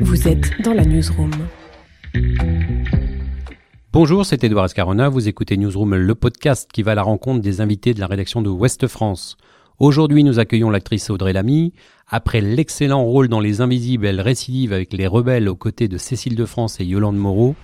Vous êtes dans la newsroom. Bonjour, c'est Edouard Escarona, vous écoutez Newsroom, le podcast qui va à la rencontre des invités de la rédaction de Ouest France. Aujourd'hui, nous accueillons l'actrice Audrey Lamy. Après l'excellent rôle dans Les Invisibles, elle récidive avec Les Rebelles aux côtés de Cécile de France et Yolande Moreau.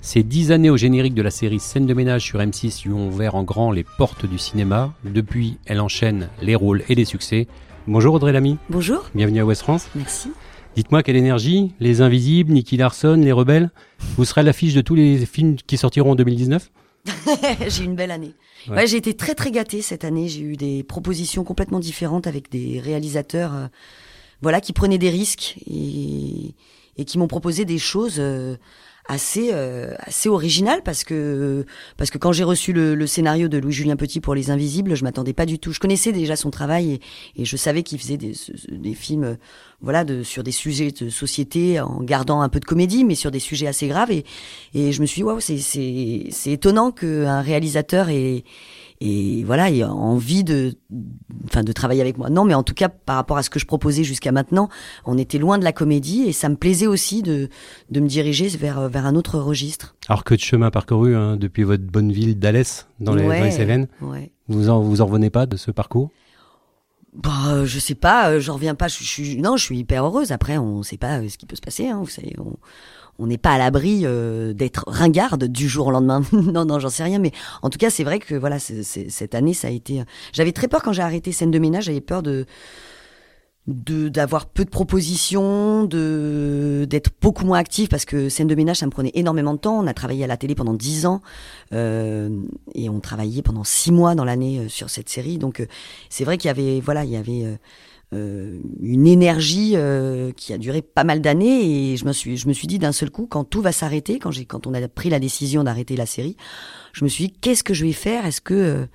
Ces dix années au générique de la série Scène de ménage sur M6 lui ont ouvert en grand les portes du cinéma. Depuis, elle enchaîne les rôles et les succès. Bonjour Audrey Lamy. Bonjour. Bienvenue à Ouest France. Merci. Dites-moi quelle énergie, Les Invisibles, Nicky Larson, Les Rebelles. Vous serez à l'affiche de tous les films qui sortiront en 2019 j'ai eu une belle année. Ouais. Ouais, j'ai été très très gâtée cette année. J'ai eu des propositions complètement différentes avec des réalisateurs, euh, voilà, qui prenaient des risques et, et qui m'ont proposé des choses euh, assez euh, assez originales parce que parce que quand j'ai reçu le, le scénario de Louis Julien Petit pour Les Invisibles, je m'attendais pas du tout. Je connaissais déjà son travail et, et je savais qu'il faisait des, des films, euh, voilà, de, sur des sujets de société en gardant un peu de comédie, mais sur des sujets assez graves. Et, et je me suis dit, waouh, c'est c'est c'est étonnant qu'un réalisateur ait et voilà, ait envie de, enfin, de travailler avec moi. Non, mais en tout cas, par rapport à ce que je proposais jusqu'à maintenant, on était loin de la comédie et ça me plaisait aussi de, de me diriger vers, vers un autre registre. Alors que de chemin parcouru hein, depuis votre bonne ville d'Alès dans les, Ouais, dans les Cévennes. Ouais. Vous en, vous en revenez pas de ce parcours? Bah, je sais pas, euh, j'en reviens pas. Je, suis, non, je suis hyper heureuse. Après, on sait pas euh, ce qui peut se passer. Hein, vous savez, on on n'est pas à l'abri euh, d'être ringarde du jour au lendemain. non, non, j'en sais rien. Mais en tout cas, c'est vrai que voilà, cette année, ça a été. J'avais très peur quand j'ai arrêté scène de ménage. J'avais peur de d'avoir peu de propositions, de d'être beaucoup moins active parce que scène de ménage ça me prenait énormément de temps. On a travaillé à la télé pendant dix ans euh, et on travaillait pendant six mois dans l'année euh, sur cette série. Donc euh, c'est vrai qu'il y avait voilà il y avait euh, euh, une énergie euh, qui a duré pas mal d'années et je me suis je me suis dit d'un seul coup quand tout va s'arrêter quand j'ai quand on a pris la décision d'arrêter la série je me suis dit qu'est-ce que je vais faire? Est-ce que euh,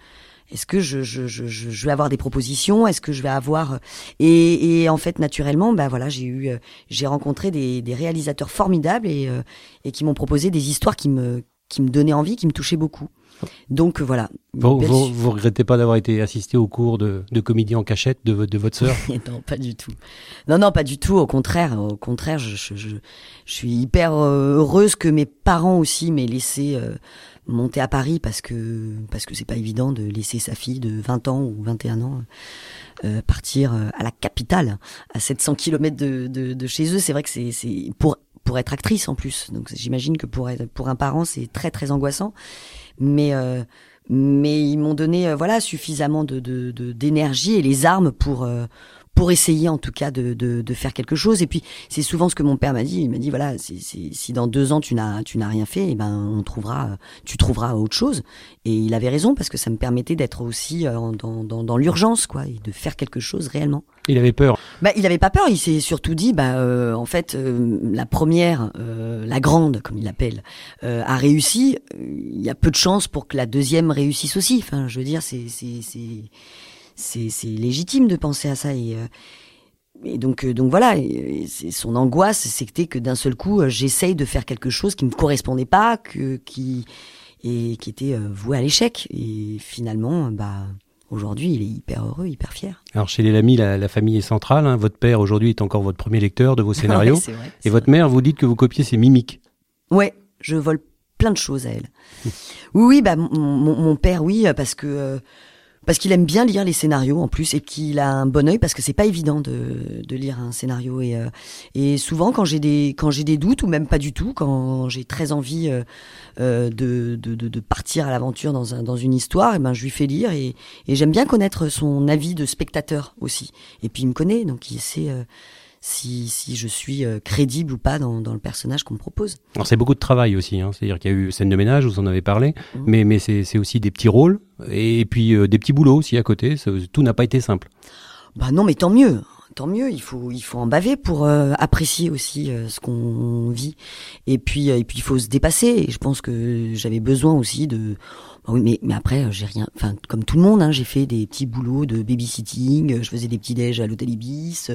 est-ce que je, je, je, je vais avoir des propositions? Est-ce que je vais avoir et, et en fait naturellement bah voilà j'ai eu euh, j'ai rencontré des, des réalisateurs formidables et, euh, et qui m'ont proposé des histoires qui me qui me donnaient envie qui me touchaient beaucoup donc euh, voilà une vous, vous, regrettez pas d'avoir été assisté au cours de, de comédie en cachette de, votre- de votre sœur? Non, pas du tout. Non, non, pas du tout. Au contraire, au contraire, je, je, je, je suis hyper euh, heureuse que mes parents aussi m'aient laissé euh, monter à Paris parce que parce que c'est pas évident de laisser sa fille de 20 ans ou 21 ans euh, partir euh, à la capitale, à 700 km de, de, de chez eux. C'est vrai que c'est c'est pour pour être actrice en plus. Donc j'imagine que pour être, pour un parent c'est très très angoissant. Mais euh, mais ils m'ont donné euh, voilà suffisamment de de- de- d'énergie et les armes pour euh, pour essayer en tout cas de, de, de faire quelque chose et puis c'est souvent ce que mon père m'a dit il m'a dit voilà c'est c'est- si dans deux ans tu n'as tu n'as rien fait et ben on trouvera tu trouveras autre chose et il avait raison parce que ça me permettait d'être aussi euh, dans dans, dans l'urgence quoi et de faire quelque chose réellement Il avait peur. bah, il avait pas peur. Il s'est surtout dit, bah, euh, en fait, euh, la première, euh, la grande, comme il l'appelle, euh, a réussi. Il y a peu de chances pour que la deuxième réussisse aussi. Enfin, je veux dire, c'est c'est c'est légitime de penser à ça et euh, et donc euh, donc voilà. son angoisse, c'était que d'un seul coup, euh, j'essaye de faire quelque chose qui me correspondait pas, que qui et qui était voué à l'échec. Et finalement, bah. Aujourd'hui, il est hyper heureux, hyper fier. Alors chez les Lamy, la, la famille est centrale. hein. Votre père aujourd'hui est encore votre premier lecteur de vos scénarios. Ouais, vrai, et votre mère, vous dites que vous copiez ses mimiques. Ouais, je vole plein de choses à elle. Oui, oui, bah mon, mon- mon père, oui, parce que euh, parce qu'il aime bien lire les scénarios en plus et qu'il a un bon œil parce que c'est pas évident de, de lire un scénario. Et euh, et souvent quand j'ai des quand j'ai des doutes ou même pas du tout quand j'ai très envie euh, euh, de, de, de partir à l'aventure dans un dans une histoire et ben je lui fais lire et et j'aime bien connaître son avis de spectateur aussi. Et puis il me connaît donc il sait si si je suis euh, crédible ou pas dans dans le personnage qu'on me propose. Alors c'est beaucoup de travail aussi. Hein. C'est-à-dire qu'il y a eu scène de ménage, vous en avez parlé. Mhm. Mais, mais c'est c'est aussi des petits rôles et puis euh, des petits boulots aussi à côté. Ça- Tout n'a pas été simple. Bah non, mais tant mieux. Tant mieux, il faut il faut en baver pour euh, apprécier aussi euh, ce qu'on vit. Et puis euh, et puis il faut se dépasser. Et je pense que j'avais besoin aussi de. Bah oui, mais mais après euh, j'ai rien. Enfin comme tout le monde, hein, j'ai fait des petits boulots de babysitting. euh, Je faisais des petits déj à l'hôtel Ibis.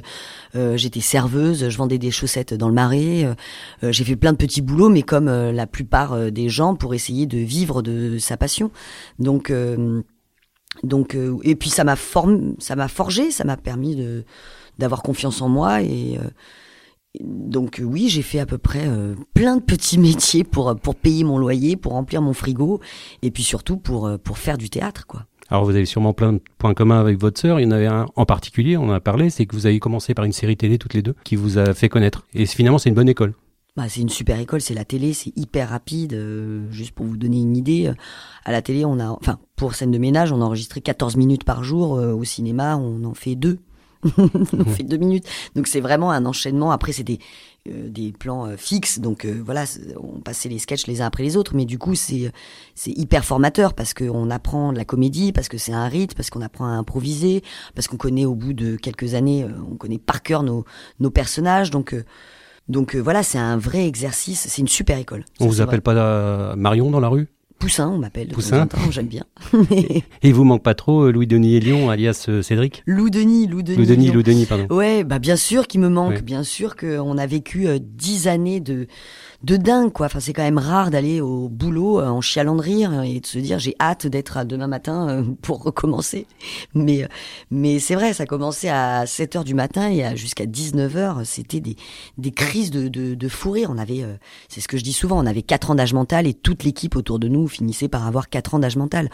euh, J'étais serveuse. Je vendais des chaussettes dans le marais. j'ai fait plein de petits boulots, mais comme la plupart des gens pour essayer de vivre de sa passion. Donc donc et puis ça m'a formé, ça m'a forgé, ça m'a permis de d'avoir confiance en moi et donc oui, j'ai fait à peu près plein de petits métiers pour pour payer mon loyer, pour remplir mon frigo, et puis surtout pour pour faire du théâtre, quoi. Alors vous avez sûrement plein de points communs avec votre sœur. Il y en avait un en particulier, on en a parlé, c'est que vous avez commencé par une série télé toutes les deux qui vous a fait connaître. Et finalement, c'est une bonne école. Bah, c'est une super école, c'est la télé, c'est hyper rapide. Euh, juste pour vous donner une idée, euh, à la télé, on a, enfin, pour scène de ménage, on a enregistré 14 minutes par jour. Euh, au cinéma, on en fait deux. on fait deux minutes. Donc c'est vraiment un enchaînement. Après, c'est des, euh, des plans euh, fixes. Donc euh, voilà, on passait les sketchs les uns après les autres. Mais du coup, c'est c'est hyper formateur parce qu'on apprend de la comédie, parce que c'est un rythme, parce qu'on apprend à improviser, parce qu'on connaît au bout de quelques années, on connaît par cœur nos, nos personnages. Donc donc voilà, c'est un vrai exercice. C'est une super école. On vous appelle pas Marion dans la rue? Poussin, on m'appelle de Poussin. temps j'aime bien. Et il vous manque pas trop euh, Louis-Denis et Lyon, alias euh, Cédric? Loup-Denis, Loup-Denis. Loup-Denis, Loup-Denis, pardon. Ouais, bah bien sûr qu'il me manque, bien sûr qu'on a vécu euh, dix années de de dingue quoi. Enfin c'est quand même rare d'aller au boulot euh, en chialant de rire et de se dire j'ai hâte d'être à demain matin euh, pour recommencer. Mais mais c'est vrai, ça commençait à 7 heures du matin et jusqu'à 19 heures, c'était des des crises de de, de fou rire. On avait c'est ce que je dis souvent, on avait quatre ans d'âge mental et toute l'équipe autour de nous finissait par avoir quatre ans d'âge mental.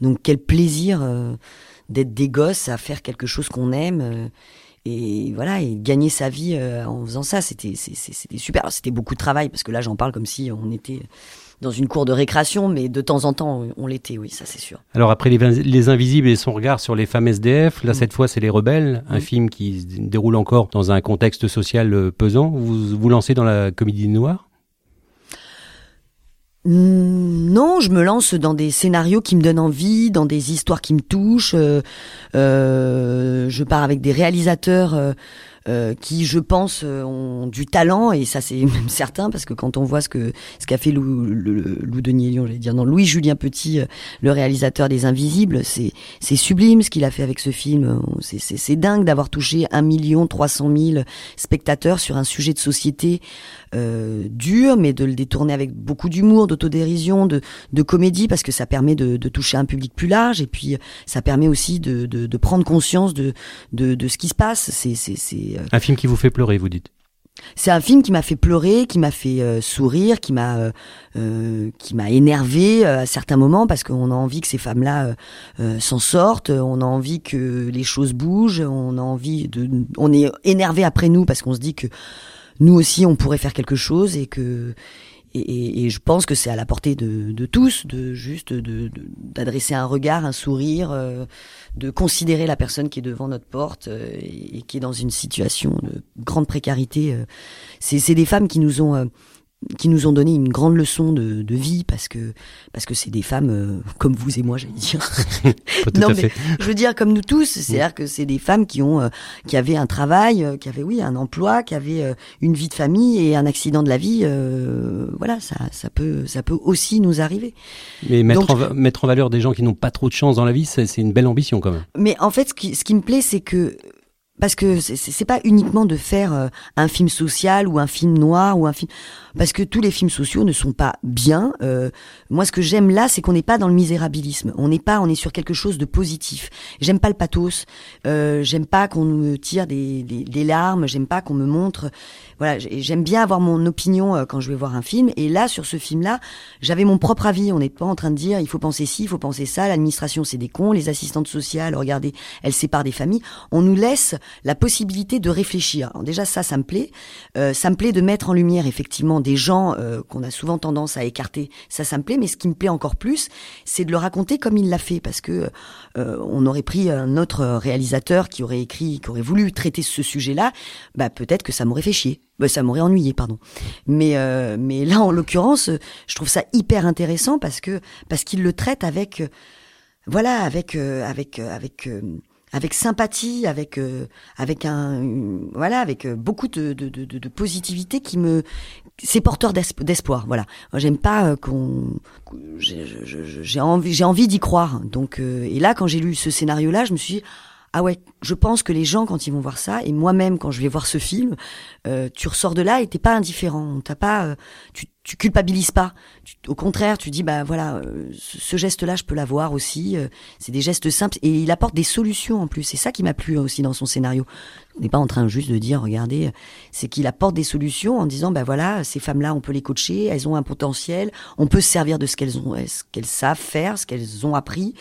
Donc quel plaisir d'être des gosses à faire quelque chose qu'on aime et voilà et gagner sa vie euh, en faisant ça c'était c'était super c'était beaucoup de travail parce que là j'en parle comme si on était dans une cour de récréation mais de temps en temps on l'était oui ça c'est sûr alors après les, les, invisibles et son regard sur les femmes SDF là mm. cette fois c'est les rebelles un mm. film qui se déroule encore dans un contexte social euh, pesant vous vous lancez dans la comédie noire? Non, je me lance dans des scénarios qui me donnent envie, dans des histoires qui me touchent. Euh, euh, je pars avec des réalisateurs euh, qui, je pense, euh, ont du talent et ça c'est même certain parce que quand on voit ce que ce qu'a fait Lou, Lou Denis Lyon, j'allais dire non Louis Julien Petit, euh, le réalisateur des Invisibles, c'est sublime ce qu'il a fait avec ce film. C'est dingue d'avoir touché un million trois cent mille spectateurs sur un sujet de société euh, dur, mais de le détourner avec beaucoup d'humour, d'autodérision, de, de comédie, parce que ça permet de, de, toucher un public plus large, et puis ça permet aussi de, de, de prendre conscience de, de, de, ce qui se passe. C'est, c'est, euh, un film qui vous fait pleurer, vous dites. C'est un film qui m'a fait pleurer, qui m'a fait euh, sourire, qui m'a euh, euh qui m'a énervé à certains moments parce qu'on a envie que ces femmes-là s'en sortent, on a envie que les choses bougent, on a envie de, on est énervé après nous parce qu'on se dit que nous aussi on pourrait faire quelque chose et que et, et, je pense que c'est à la portée de, de tous, de juste d'adresser de, un regard, un sourire, euh, de considérer la personne qui est devant notre porte euh, et, qui est dans une situation de grande précarité. Euh. C'est des femmes qui nous ont qui nous ont donné une grande leçon de, de vie parce que parce que c'est des femmes euh, comme vous et moi j'allais dire. Non mais je veux dire comme nous tous c'est à dire que c'est des femmes qui ont euh, qui avaient un travail euh, qui avaient oui un emploi qui avaient une vie de famille et un accident de la vie voilà ça ça peut ça peut aussi nous arriver. Mais mettre en, mettre en valeur des gens qui n'ont pas trop de chance dans la vie c'est une belle ambition quand même. Mais en fait ce qui ce qui me plaît c'est que parce que c'est pas uniquement de faire un film social ou un film noir ou un film parce que tous les films sociaux ne sont pas bien. Euh, moi, ce que j'aime là, c'est qu'on n'est pas dans le misérabilisme. On n'est pas, on est sur quelque chose de positif. J'aime pas le pathos. Euh, j'aime pas qu'on me tire des, des, des larmes. J'aime pas qu'on me montre. Voilà, j'aime bien avoir mon opinion euh, quand je vais voir un film. Et là, sur ce film-là, j'avais mon propre avis. On n'est pas en train de dire il faut penser ci, il faut penser ça. L'administration, c'est des cons. Les assistantes sociales, regardez, elles séparent des familles. On nous laisse la possibilité de réfléchir. Alors déjà, ça, ça me plaît. Euh, ça me plaît de mettre en lumière effectivement des gens euh, qu'on a souvent tendance à écarter, ça, ça me plaît. Mais ce qui me plaît encore plus, c'est de le raconter comme il l'a fait, parce que euh, on aurait pris un autre réalisateur qui aurait écrit, qui aurait voulu traiter ce sujet-là, bah peut-être que ça m'aurait fait chier, bah, ça m'aurait ennuyé, pardon. Mais euh, mais là, en l'occurrence, je trouve ça hyper intéressant parce que parce qu'il le traite avec voilà, avec avec avec avec sympathie, avec euh, avec un voilà, avec euh, beaucoup de, de, de, de, positivité qui me c'est porteur d'espoir. Voilà, j'aime pas euh, qu'on j'ai envie j'ai envie d'y croire. Donc et là quand j'ai lu ce scénario là, je me suis ah ouais, je pense que les gens quand ils vont voir ça et moi-même quand je vais voir ce film, euh, tu ressors de là et t'es pas indifférent, t'as pas, euh, tu, tu culpabilises pas. au contraire, tu dis bah voilà, euh, ce, geste-là, je peux l'avoir aussi. c'est des gestes simples et il apporte des solutions en plus. C'est ça qui m'a plu aussi dans son scénario. On n'est pas en train juste de dire regardez, c'est qu'il apporte des solutions en disant bah voilà, ces femmes-là, on peut les coacher, elles ont un potentiel, on peut se servir de ce qu'elles ont, ce qu'elles savent faire, ce qu'elles ont appris.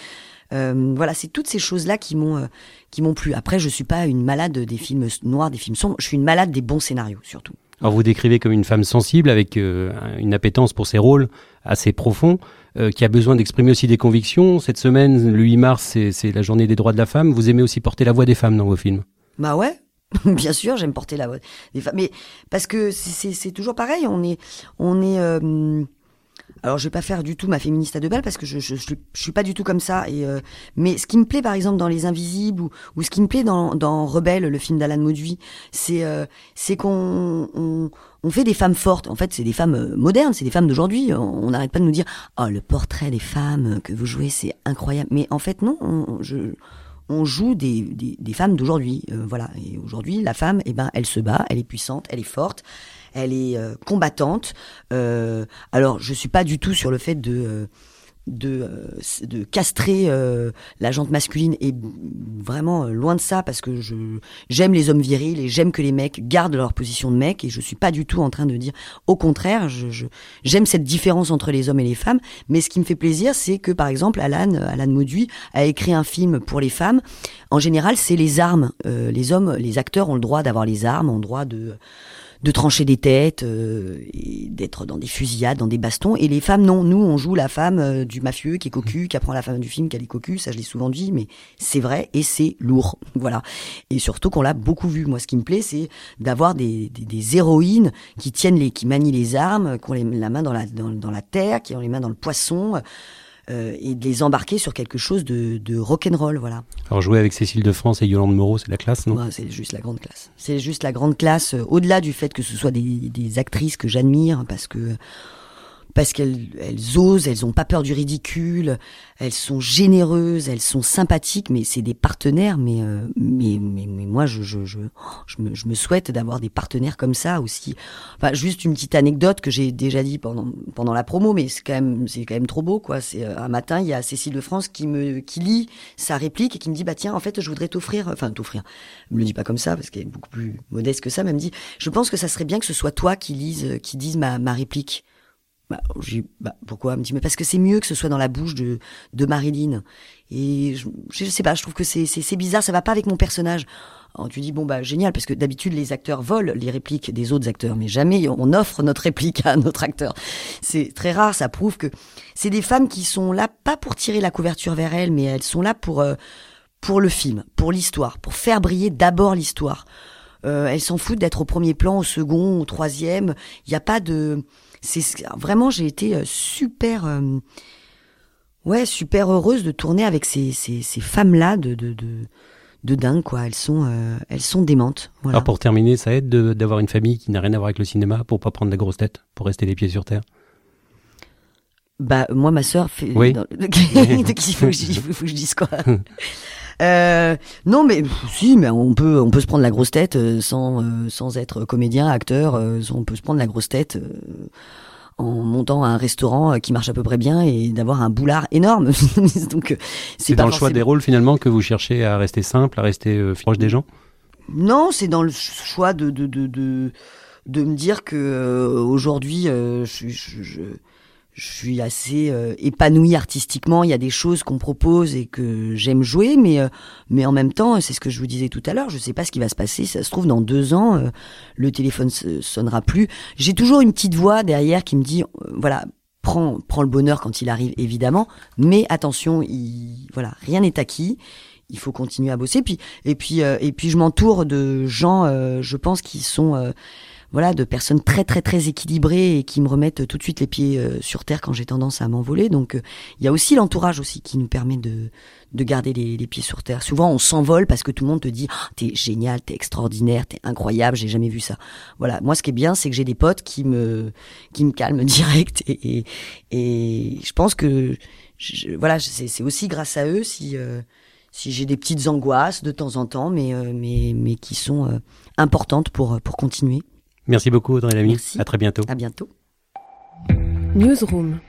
Euh, voilà, c'est toutes ces choses-là qui m'ont euh, qui m'ont plu. Après, je suis pas une malade des films noirs, des films sombres. Je suis une malade des bons scénarios surtout. Alors vous décrivez comme une femme sensible avec euh, une appétence pour ses rôles assez profonds, qui a besoin d'exprimer aussi des convictions. Cette semaine, le 8 mars, c'est la journée des droits de la femme. Vous aimez aussi porter la voix des femmes dans vos films? Bah ouais, Bien sûr, j'aime porter la voix des femmes, mais parce que c'est toujours pareil. On est, on est, alors je vais pas faire du tout ma féministe à deux balles parce que je, je, je, suis pas du tout comme ça. Et euh, mais ce qui me plaît par exemple dans Les Invisibles ou, ou ce qui me plaît dans, dans Rebelle, le film d'Alan Mauduit, c'est euh, qu'on on, on, fait des femmes fortes. En fait, c'est des femmes euh, modernes, c'est des femmes d'aujourd'hui. On n'arrête pas de nous dire oh le portrait des femmes que vous jouez c'est incroyable. Mais en fait non, on, je on joue des, des, des femmes d'aujourd'hui. voilà. Et aujourd'hui, la femme, eh ben, elle se bat, elle est puissante, elle est forte, elle est euh, combattante. Euh, alors, je suis pas du tout sur le fait de euh, de, castrer la jante masculine et vraiment loin de ça parce que j'aime les hommes virils et j'aime que les mecs gardent leur position de mec et je suis pas du tout en train de dire au contraire j'aime cette différence entre les hommes et les femmes mais ce qui me fait plaisir c'est que par exemple Alan Alan Mauduit a écrit un film pour les femmes en général c'est les armes les hommes les acteurs ont le droit d'avoir les armes ont le droit de de trancher des têtes, euh, d'être dans des fusillades, dans des bastons. Et les femmes, non. Nous, on joue la femme euh, du mafieux qui est cocu, qui apprend la femme du film qu'elle est cocu. Ça, je l'ai souvent dit, mais c'est vrai et c'est lourd. Voilà. Et surtout qu'on l'a beaucoup vu. Moi, ce qui me plaît, c'est d'avoir des, des, héroïnes qui tiennent les, qui manient les armes, qui ont les, la main dans la, dans, dans la terre, qui ont les mains dans le poisson. Euh, et de les embarquer sur quelque chose de, de rock'n'roll, voilà. Alors jouer avec Cécile de France et Yolande Moreau, c'est la classe, non? C'est juste la grande classe. C'est juste la grande classe, euh, au-delà du fait que ce soit des, des actrices que j'admire, parce que parce qu'elles elles osent, elles ont pas peur du ridicule, elles sont généreuses, elles sont sympathiques, mais c'est des partenaires. Mais, euh, mais, mais, moi, je, je, je, je, me, je me souhaite d'avoir des partenaires comme ça aussi. Enfin, juste une petite anecdote que j'ai déjà dit pendant, pendant la promo, mais c'est quand même, c'est quand même trop beau, quoi. C'est euh, un matin, il y a Cécile de France qui me, qui lit sa réplique et qui me dit, bah tiens, en fait, je voudrais t'offrir, enfin t'offrir. Elle me le dit pas comme ça parce qu'elle est beaucoup plus modeste que ça. Mais elle me dit, je pense que ça serait bien que ce soit toi qui lise, qui dise ma, ma réplique. Bah, bah, pourquoi Elle me dit, mais parce que c'est mieux que ce soit dans la bouche de, de Marilyn. Et je, je sais pas, je trouve que c'est, c'est, bizarre, ça va pas avec mon personnage. Alors tu dis, bon, bah génial, parce que d'habitude, les acteurs volent les répliques des autres acteurs, mais jamais on offre notre réplique à un autre acteur. C'est très rare, ça prouve que c'est des femmes qui sont là, pas pour tirer la couverture vers elles, mais elles sont là pour, euh, pour le film, pour l'histoire, pour faire briller d'abord l'histoire. Euh, elles s'en foutent d'être au premier plan, au second, au troisième. Il n'y a pas de c'est vraiment j'ai été euh, super euh, ouais super heureuse de tourner avec ces, ces, ces femmes là de, de, de de dingue quoi elles sont euh, elles sont démentes voilà. alors pour terminer ça aide d'avoir une famille qui n'a rien à voir avec le cinéma pour pas prendre la grosse tête pour rester les pieds sur terre? Bah moi ma sœur fait oui. Dans... il faut, que je, faut que je dise quoi Euh, non, mais si, mais on peut, on peut se prendre la grosse tête euh, sans, euh, sans être comédien, acteur. on peut se prendre la grosse tête en montant un restaurant qui marche à peu près bien et d'avoir un boulard énorme. Donc, c'est dans le choix des rôles finalement que vous cherchez à rester simple, à rester proche des gens? Non, c'est dans le choix de de de de, de me dire que aujourd'hui, je, je, je je suis assez euh, épanouie artistiquement. Il y a des choses qu'on propose et que j'aime jouer, mais euh, mais en même temps, c'est ce que je vous disais tout à l'heure. Je sais pas ce qui va se passer. Ça se trouve dans deux ans, euh, le téléphone sonnera plus. J'ai toujours une petite voix derrière qui me dit, voilà, prends prends le bonheur quand il arrive, évidemment, mais attention, il, voilà, rien n'est acquis. Il faut continuer à bosser. Puis et puis et puis je m'entoure de gens, je pense, qui sont voilà, de personnes très très très équilibrées et qui me remettent tout de suite les pieds euh, sur terre quand j'ai tendance à m'envoler. Donc euh, il y a aussi l'entourage aussi qui nous permet de de garder les, pieds sur terre. Souvent on s'envole parce que tout le monde te dit oh, t'es génial, t'es extraordinaire, t'es incroyable, j'ai jamais vu ça. Voilà, moi ce qui est bien c'est que j'ai des potes qui me qui me calment direct et et, je pense que voilà c'est aussi grâce à eux si euh, si j'ai des petites angoisses de temps en temps, mais, mais, mais qui sont importantes pour, pour continuer. Merci beaucoup Audrey Lamy. Merci. À très bientôt. À bientôt. Newsroom.